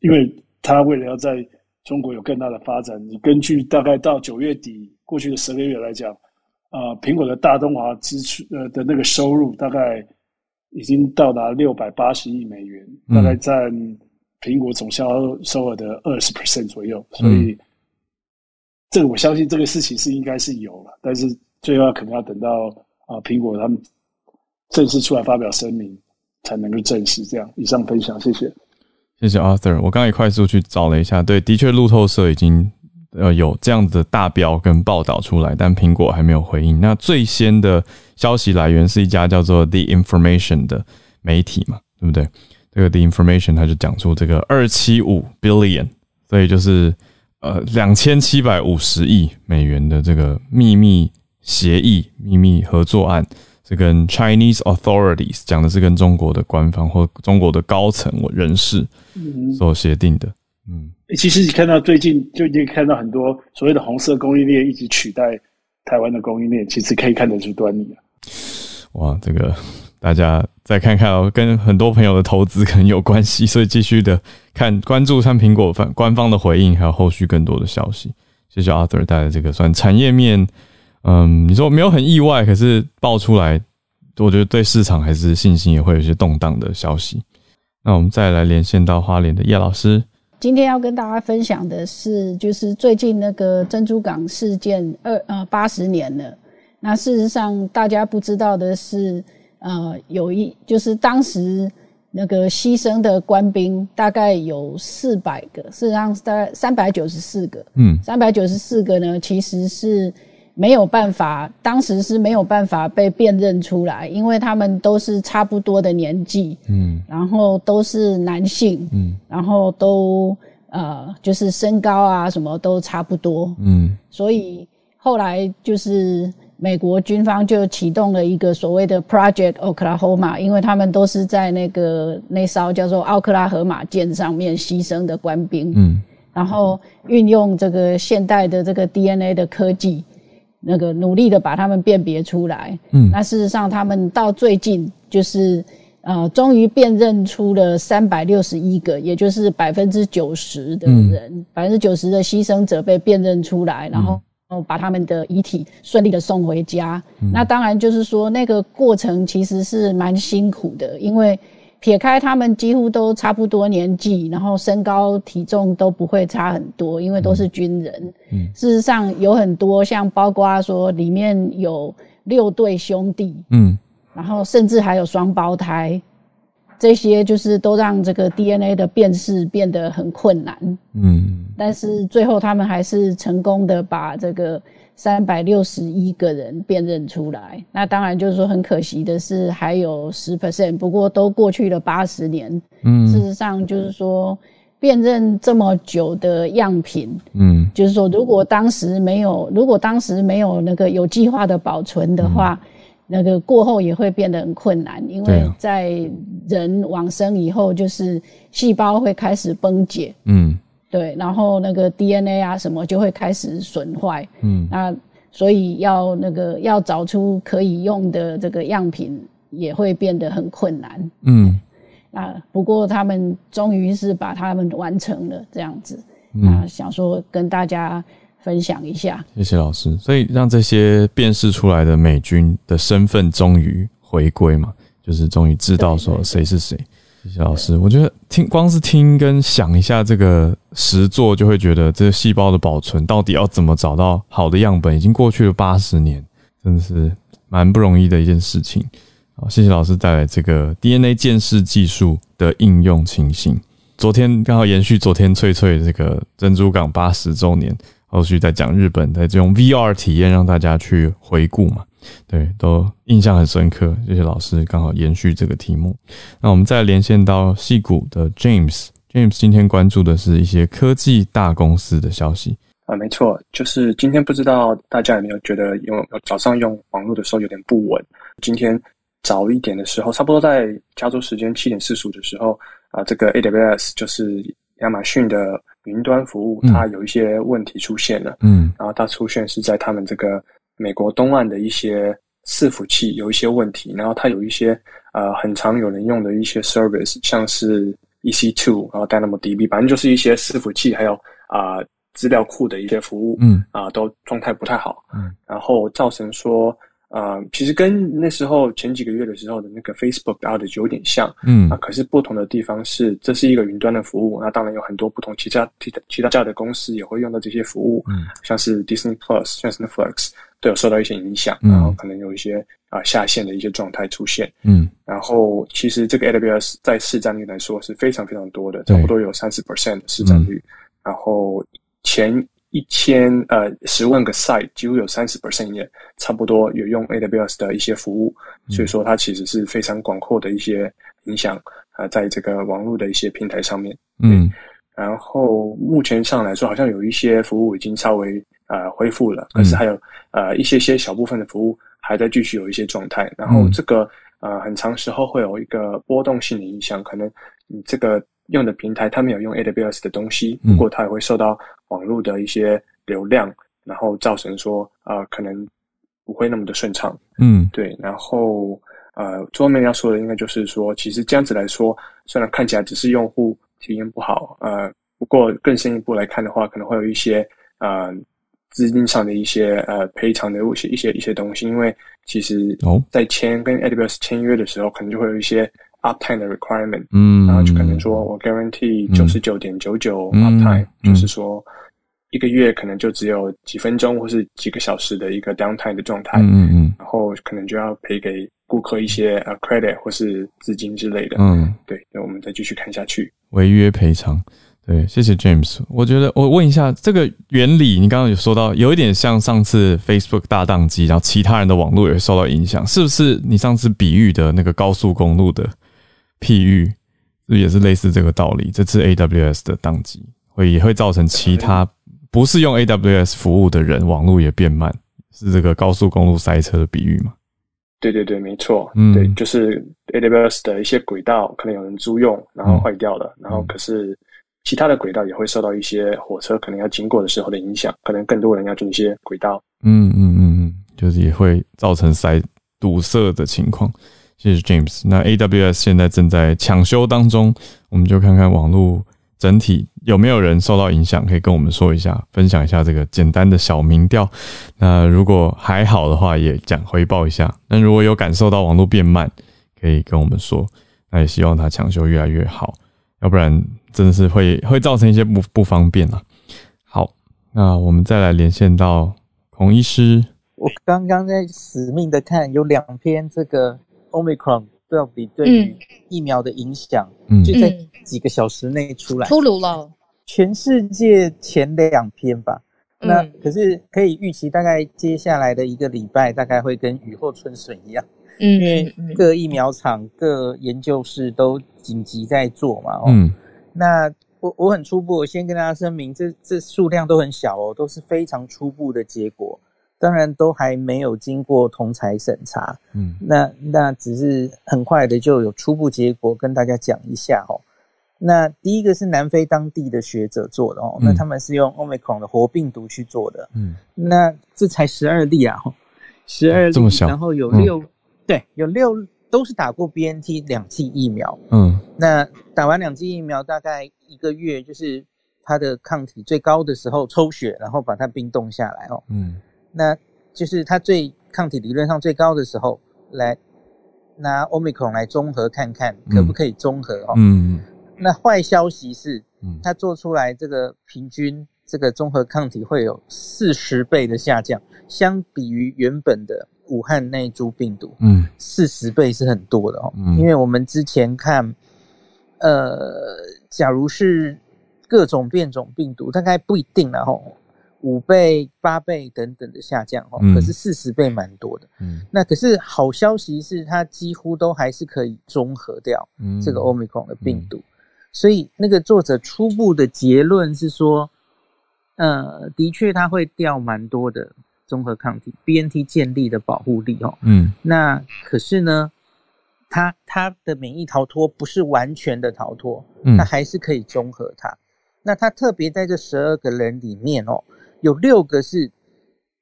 因为他为了要在中国有更大的发展，你根据大概到九月底过去的十个月来讲。呃，苹果的大中华支出呃的那个收入大概已经到达六百八十亿美元，大概占苹果总销售额的二十 percent 左右。所以，这个我相信这个事情是应该是有了，但是最后可能要等到啊苹果他们正式出来发表声明，才能够证实。这样，以上分享，谢谢，谢谢 Arthur。我刚才也快速去找了一下，对，的确路透社已经。呃，有这样子的大标跟报道出来，但苹果还没有回应。那最先的消息来源是一家叫做 The Information 的媒体嘛，对不对？这个 The Information 它就讲出这个二七五 billion，所以就是呃两千七百五十亿美元的这个秘密协议、秘密合作案，是跟 Chinese authorities 讲的是跟中国的官方或中国的高层人士所协定的。嗯，其实你看到最近就已经看到很多所谓的红色供应链一直取代台湾的供应链，其实可以看得出端倪啊。哇，这个大家再看看哦，跟很多朋友的投资可能有关系，所以继续的看关注看苹果方官方的回应，还有后续更多的消息。谢谢 Arthur 带来这个算产业面，嗯，你说没有很意外，可是爆出来，我觉得对市场还是信心也会有些动荡的消息。那我们再来连线到花莲的叶老师。今天要跟大家分享的是，就是最近那个珍珠港事件二呃八十年了。那事实上，大家不知道的是，呃，有一就是当时那个牺牲的官兵大概有四百个，事实上大概三百九十四个。嗯，三百九十四个呢，其实是。没有办法，当时是没有办法被辨认出来，因为他们都是差不多的年纪，嗯，然后都是男性，嗯，然后都呃就是身高啊什么都差不多，嗯，所以后来就是美国军方就启动了一个所谓的 Project Oklahoma，因为他们都是在那个那艘叫做奥克拉荷马舰上面牺牲的官兵，嗯，然后运用这个现代的这个 DNA 的科技。那个努力的把他们辨别出来，嗯，那事实上他们到最近就是呃，终于辨认出了三百六十一个，也就是百分之九十的人，百分之九十的牺牲者被辨认出来，然后把他们的遗体顺利的送回家。那当然就是说那个过程其实是蛮辛苦的，因为。撇开他们几乎都差不多年纪，然后身高体重都不会差很多，因为都是军人。嗯，事实上有很多像包括说里面有六对兄弟，嗯，然后甚至还有双胞胎，这些就是都让这个 DNA 的辨识变得很困难。嗯，但是最后他们还是成功的把这个。三百六十一个人辨认出来，那当然就是说很可惜的是还有十 percent，不过都过去了八十年。嗯，事实上就是说辨认这么久的样品，嗯，就是说如果当时没有，如果当时没有那个有计划的保存的话，那个过后也会变得很困难，因为在人往生以后，就是细胞会开始崩解。嗯。对，然后那个 DNA 啊什么就会开始损坏，嗯，那所以要那个要找出可以用的这个样品也会变得很困难，嗯，那不过他们终于是把他们完成了这样子，啊，想说跟大家分享一下，谢谢老师，所以让这些辨识出来的美军的身份终于回归嘛，就是终于知道说谁是谁。谢谢老师，我觉得听光是听跟想一下这个实作，就会觉得这个细胞的保存到底要怎么找到好的样本，已经过去了八十年，真的是蛮不容易的一件事情。好，谢谢老师带来这个 DNA 鉴识技术的应用情形。昨天刚好延续昨天翠翠这个珍珠港八十周年，后续在讲日本的这种 VR 体验，让大家去回顾嘛。对，都印象很深刻。谢谢老师，刚好延续这个题目。那我们再连线到戏谷的 James，James 今天关注的是一些科技大公司的消息啊，没错，就是今天不知道大家有没有觉得用早上用网络的时候有点不稳？今天早一点的时候，差不多在加州时间七点四十五的时候啊，这个 AWS 就是亚马逊的云端服务，它有一些问题出现了。嗯，然后它出现是在他们这个。美国东岸的一些伺服器有一些问题，然后它有一些呃很常有人用的一些 service，像是 EC2，然后 DynamoDB，反正就是一些伺服器还有啊资料库的一些服务，嗯啊都状态不太好，嗯，然后造成说。呃，其实跟那时候前几个月的时候的那个 Facebook outage 有点像，嗯。啊，可是不同的地方是，这是一个云端的服务，那当然有很多不同其他其他其他家的公司也会用到这些服务，嗯，像是 Disney Plus，像是 Netflix 都有受到一些影响，然后可能有一些啊下线的一些状态出现，嗯，然后其实这个 AWS 在市占率来说是非常非常多的，差不多有三十 percent 的市占率，然后前。一千呃十万个 site 几乎有三十 percent 也差不多有用 AWS 的一些服务，所以说它其实是非常广阔的一些影响啊，在这个网络的一些平台上面。嗯，然后目前上来说，好像有一些服务已经稍微呃恢复了，可是还有呃一些些小部分的服务还在继续有一些状态。然后这个呃很长时候会有一个波动性的影响，可能你这个用的平台它没有用 AWS 的东西，不过它也会受到网络的一些流量，然后造成说呃可能不会那么的顺畅。嗯，对。然后呃最后面要说的应该就是说，其实这样子来说，虽然看起来只是用户。体验不好，呃，不过更深一步来看的话，可能会有一些呃资金上的一些呃赔偿的一些一些一些东西，因为其实在签跟 AWS 签约的时候，可能就会有一些 uptime 的 requirement，嗯，然后就可能说我 guarantee 九十九点九九 uptime，就是说一个月可能就只有几分钟或是几个小时的一个 downtime 的状态，嗯嗯，然后可能就要赔给。顾客一些呃 credit 或是资金之类的，嗯，对，那我们再继续看下去。违约赔偿，对，谢谢 James。我觉得我问一下，这个原理你刚刚有说到，有一点像上次 Facebook 大宕机，然后其他人的网络也会受到影响，是不是？你上次比喻的那个高速公路的譬喻，也是类似这个道理。这次 AWS 的宕机会也会造成其他不是用 AWS 服务的人网络也变慢，是这个高速公路塞车的比喻吗？对对对，没错，嗯，对，就是 AWS 的一些轨道可能有人租用，然后坏掉了，然后可是其他的轨道也会受到一些火车可能要经过的时候的影响，可能更多人要进一些轨道，嗯嗯嗯嗯，就是也会造成塞堵塞的情况。谢谢 James。那 AWS 现在正在抢修当中，我们就看看网络。整体有没有人受到影响？可以跟我们说一下，分享一下这个简单的小民调。那如果还好的话，也讲回报一下。那如果有感受到网络变慢，可以跟我们说。那也希望它抢修越来越好，要不然真的是会会造成一些不不方便啊。好，那我们再来连线到孔医师。我刚刚在死命的看，有两篇这个 Omicron。到底对于疫苗的影响，就在几个小时内出来出炉了。全世界前两篇吧，那可是可以预期，大概接下来的一个礼拜，大概会跟雨后春笋一样。嗯，因为各疫苗厂、各研究室都紧急在做嘛。嗯，那我我很初步，我先跟大家声明，这这数量都很小哦，都是非常初步的结果。当然都还没有经过同才审查，嗯，那那只是很快的就有初步结果跟大家讲一下哦。那第一个是南非当地的学者做的哦，那他们是用 Omicron 的活病毒去做的，嗯，那这才十二例啊，十二这么小，然后有六对，有六都是打过 BNT 两剂疫苗，嗯，那打完两剂疫苗大概一个月，就是它的抗体最高的时候抽血，然后把它冰冻下来哦，嗯。那就是它最抗体理论上最高的时候，来拿 Omicron 来综合看看可不可以综合哦。嗯。那坏消息是，它做出来这个平均这个综合抗体会有四十倍的下降，相比于原本的武汉那株病毒，嗯，四十倍是很多的哦。嗯。因为我们之前看，呃，假如是各种变种病毒，大概不一定了吼。五倍、八倍等等的下降哦，可是四十倍蛮多的。嗯，那可是好消息是，它几乎都还是可以中和掉这个 omicron 的病毒。所以那个作者初步的结论是说，呃，的确它会掉蛮多的综合抗体，BNT 建立的保护力哦。嗯，那可是呢，它它的免疫逃脱不是完全的逃脱，它还是可以中和它。那它特别在这十二个人里面哦。有六个是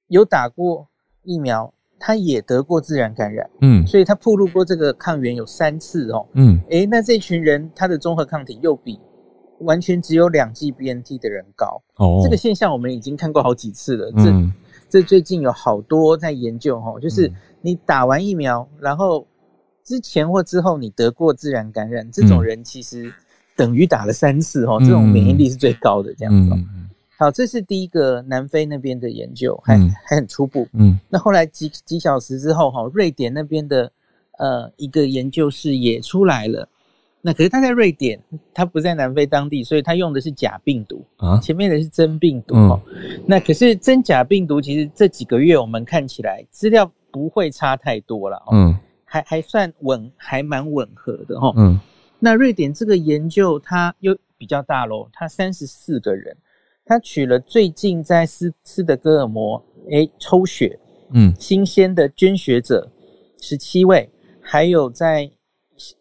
有打过疫苗，他也得过自然感染，嗯，所以他暴露过这个抗原有三次哦，嗯，诶，那这群人他的综合抗体又比完全只有两剂 BNT 的人高，哦，这个现象我们已经看过好几次了，这这最近有好多在研究哦，就是你打完疫苗，然后之前或之后你得过自然感染，这种人其实等于打了三次哦，这种免疫力是最高的这样子。好，这是第一个南非那边的研究，还还很初步。嗯，那后来几几小时之后，哈，瑞典那边的呃一个研究室也出来了。那可是他在瑞典，他不在南非当地，所以他用的是假病毒啊，前面的是真病毒哦。那可是真假病毒，其实这几个月我们看起来资料不会差太多了。嗯，还还算稳，还蛮吻合的哈。嗯，那瑞典这个研究，它又比较大喽，他三十四个人，他取了最近在斯斯德哥尔摩诶抽血，嗯，新鲜的捐血者十七位，还有在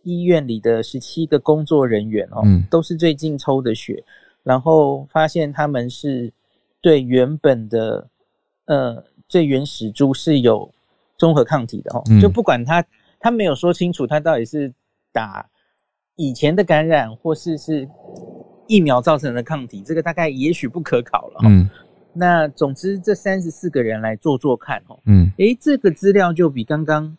医院里的十七个工作人员哦，都是最近抽的血，然后发现他们是对原本的呃最原始株是有综合抗体的哦，就不管他他没有说清楚他到底是打。以前的感染或是是疫苗造成的抗体，这个大概也许不可考了。嗯，那总之这三十四个人来做做看哦。嗯，诶，这个资料就比刚刚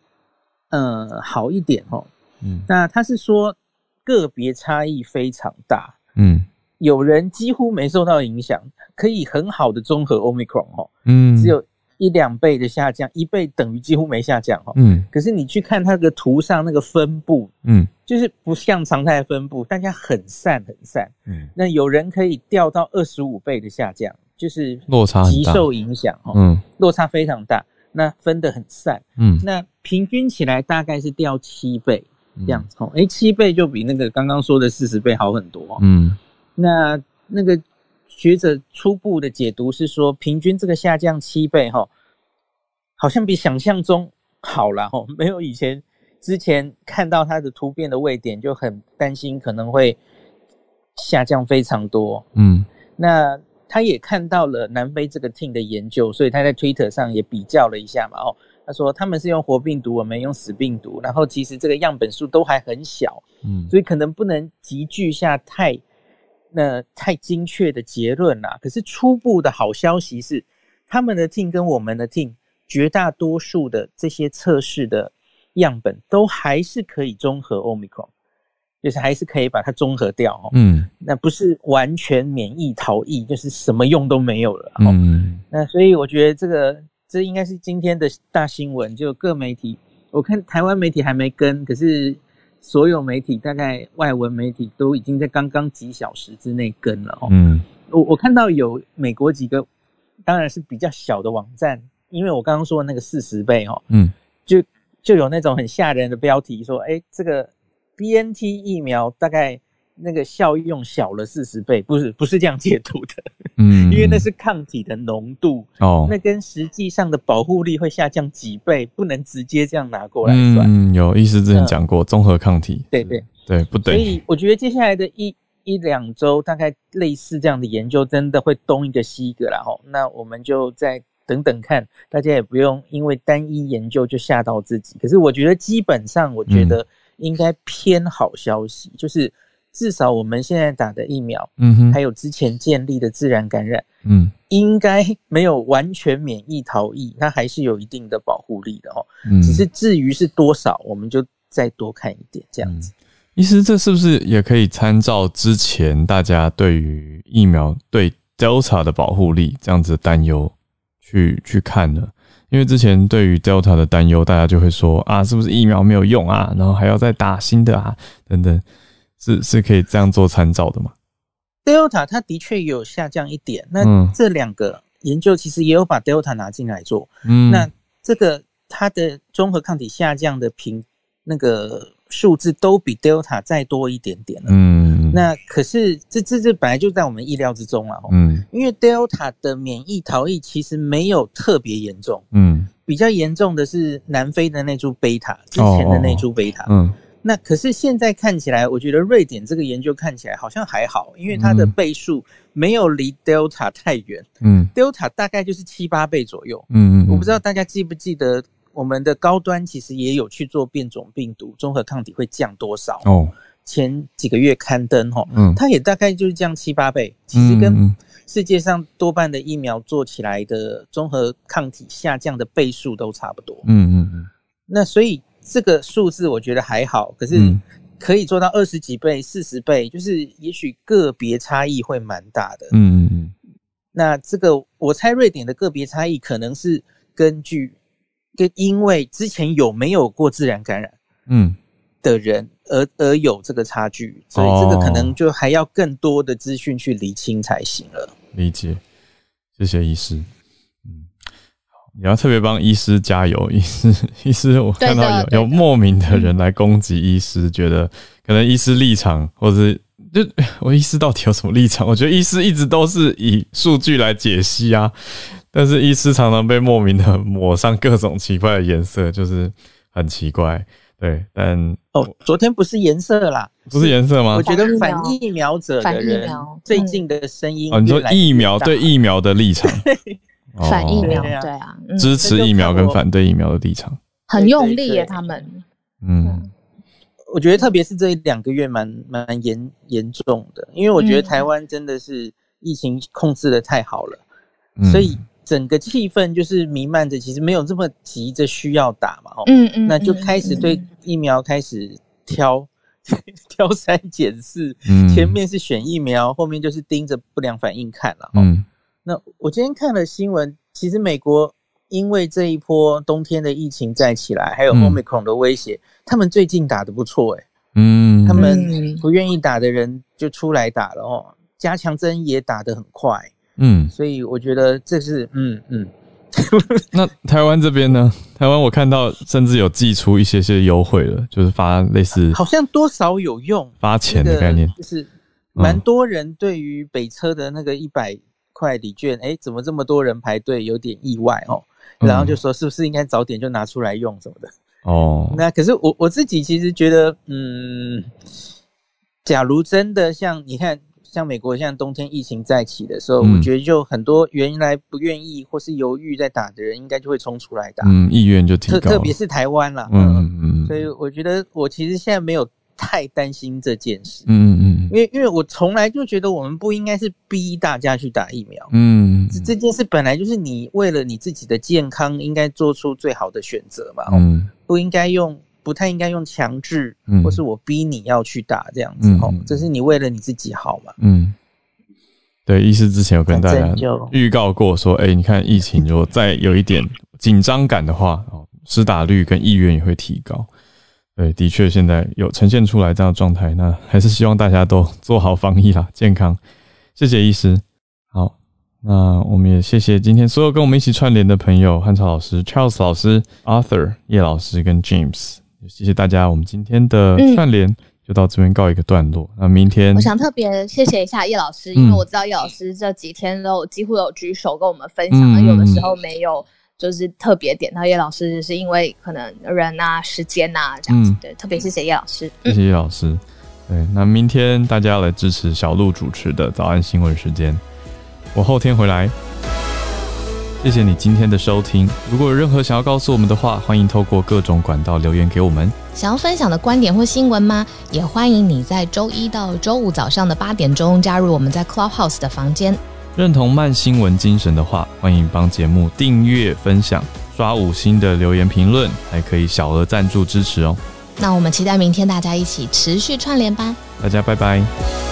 呃好一点哦。嗯，那他是说个别差异非常大。嗯，有人几乎没受到影响，可以很好的综合 omicron 哦。嗯，只有。一两倍的下降，一倍等于几乎没下降哈。嗯，可是你去看它的图上那个分布，嗯，就是不像常态分布，大家很散很散。嗯，那有人可以掉到二十五倍的下降，就是落差极受影响哈。嗯，落差非常大，那分得很散。嗯，那平均起来大概是掉七倍这样子。哦，哎，七倍就比那个刚刚说的四十倍好很多。嗯，那那个。学者初步的解读是说，平均这个下降七倍，哈，好像比想象中好了，哈，没有以前之前看到它的突变的位点就很担心可能会下降非常多，嗯，那他也看到了南非这个 team 的研究，所以他在 Twitter 上也比较了一下嘛，哦，他说他们是用活病毒，我们用死病毒，然后其实这个样本数都还很小，嗯，所以可能不能集聚下太。那太精确的结论啦。可是初步的好消息是，他们的 team 跟我们的 team 绝大多数的这些测试的样本都还是可以综合 omicron，就是还是可以把它综合掉哦。嗯，那不是完全免疫逃逸，就是什么用都没有了。嗯，那所以我觉得这个这应该是今天的大新闻，就各媒体，我看台湾媒体还没跟，可是。所有媒体，大概外文媒体都已经在刚刚几小时之内跟了哦。嗯，我我看到有美国几个，当然是比较小的网站，因为我刚刚说的那个四十倍哦，嗯，就就有那种很吓人的标题说，哎，这个 B N T 疫苗大概。那个效用小了四十倍，不是不是这样解读的，嗯，因为那是抗体的浓度哦，那跟实际上的保护力会下降几倍，不能直接这样拿过来算。嗯，有医师之前讲过综合抗体，对对对，不对。所以我觉得接下来的一一两周，大概类似这样的研究，真的会东一个西一个了哈。那我们就再等等看，大家也不用因为单一研究就吓到自己。可是我觉得基本上，我觉得应该偏好消息，就是。至少我们现在打的疫苗，嗯哼，还有之前建立的自然感染，嗯，应该没有完全免疫逃逸，它还是有一定的保护力的哦。嗯，只是至于是多少，我们就再多看一点这样子。意思这是不是也可以参照之前大家对于疫苗对 Delta 的保护力这样子的担忧去去看呢？因为之前对于 Delta 的担忧，大家就会说啊，是不是疫苗没有用啊？然后还要再打新的啊，等等。是是可以这样做参照的吗？Delta 它的确有下降一点，那这两个研究其实也有把 Delta 拿进来做，嗯，那这个它的综合抗体下降的平那个数字都比 Delta 再多一点点了，嗯，那可是这这这本来就在我们意料之中了，嗯，因为 Delta 的免疫逃逸其实没有特别严重，嗯，比较严重的是南非的那株贝塔之前的那株贝塔，嗯。那可是现在看起来，我觉得瑞典这个研究看起来好像还好，因为它的倍数没有离 Delta 太远。嗯，Delta 大概就是七八倍左右。嗯嗯，我不知道大家记不记得，我们的高端其实也有去做变种病毒综合抗体会降多少？哦，前几个月刊登哈，嗯，它也大概就是降七八倍，其实跟世界上多半的疫苗做起来的综合抗体下降的倍数都差不多。嗯嗯嗯，那所以。这个数字我觉得还好，可是可以做到二十几倍、四十倍，就是也许个别差异会蛮大的。嗯嗯嗯。那这个我猜瑞典的个别差异可能是根据跟因为之前有没有过自然感染嗯的人而而有这个差距，所以这个可能就还要更多的资讯去厘清才行了。理解，谢谢医师。你要特别帮医师加油，医师，医师，我看到有有莫名的人来攻击医师，觉得可能医师立场或者是就 我医师到底有什么立场？我觉得医师一直都是以数据来解析啊，但是医师常常被莫名的抹上各种奇怪的颜色，就是很奇怪。对，但哦，昨天不是颜色啦，不是颜色吗？我觉得反疫苗者的人最近的声音，哦，你说疫苗对疫苗的立场，反疫苗对啊，支持疫苗跟反对疫苗的立场，很用力耶，他们，嗯。我觉得特别是这一两个月蛮蛮严严重的，因为我觉得台湾真的是疫情控制的太好了，所以整个气氛就是弥漫着，其实没有这么急着需要打嘛，哦，嗯嗯，那就开始对疫苗开始挑 挑三拣四，前面是选疫苗，后面就是盯着不良反应看了，嗯，那我今天看了新闻，其实美国。因为这一波冬天的疫情再起来，还有 Omicron 的威胁，他们最近打的不错哎，嗯，他们不愿意打的人就出来打了哦，加强针也打得很快，嗯，所以我觉得这是嗯嗯。那台湾这边呢？台湾我看到甚至有寄出一些些优惠了，就是发类似，好像多少有用，发钱的概念，就是蛮多人对于北车的那个一百块礼券，哎，怎么这么多人排队，有点意外哦。然后就说是不是应该早点就拿出来用什么的哦？那可是我我自己其实觉得，嗯，假如真的像你看，像美国像冬天疫情再起的时候，我觉得就很多原来不愿意或是犹豫在打的人，应该就会冲出来打，嗯，意愿就提高。特特别是台湾啦，嗯嗯嗯，所以我觉得我其实现在没有。太担心这件事，嗯嗯，因为因为我从来就觉得我们不应该是逼大家去打疫苗，嗯，这这件事本来就是你为了你自己的健康应该做出最好的选择嘛，嗯，不应该用不太应该用强制，或是我逼你要去打这样子，哦，这是你为了你自己好嘛，嗯，对，医师之前有跟大家预告过说，哎，你看疫情如果再有一点紧张感的话，哦，施打率跟意愿也会提高。对，的确，现在有呈现出来这样的状态，那还是希望大家都 做好防疫啦，健康。谢谢医师。好，那我们也谢谢今天所有跟我们一起串联的朋友，汉超老师、Charles 老师、Arthur 叶老师跟 James，谢谢大家。我们今天的串联就到这边告一个段落。那明天，我想特别谢谢一下叶老师，因为我知道叶老师这几天都几乎有举手跟我们分享，有的时候没有。就是特别点到叶老师，是因为可能人啊、时间啊这样子。对，特别谢谢叶老师。谢谢叶老师。对，那明天大家要来支持小鹿主持的早安新闻时间。我后天回来。谢谢你今天的收听。如果有任何想要告诉我们的话，欢迎透过各种管道留言给我们。想要分享的观点或新闻吗？也欢迎你在周一到周五早上的八点钟加入我们在 Clubhouse 的房间。认同慢新闻精神的话，欢迎帮节目订阅、分享、刷五星的留言评论，还可以小额赞助支持哦。那我们期待明天大家一起持续串联吧。大家拜拜。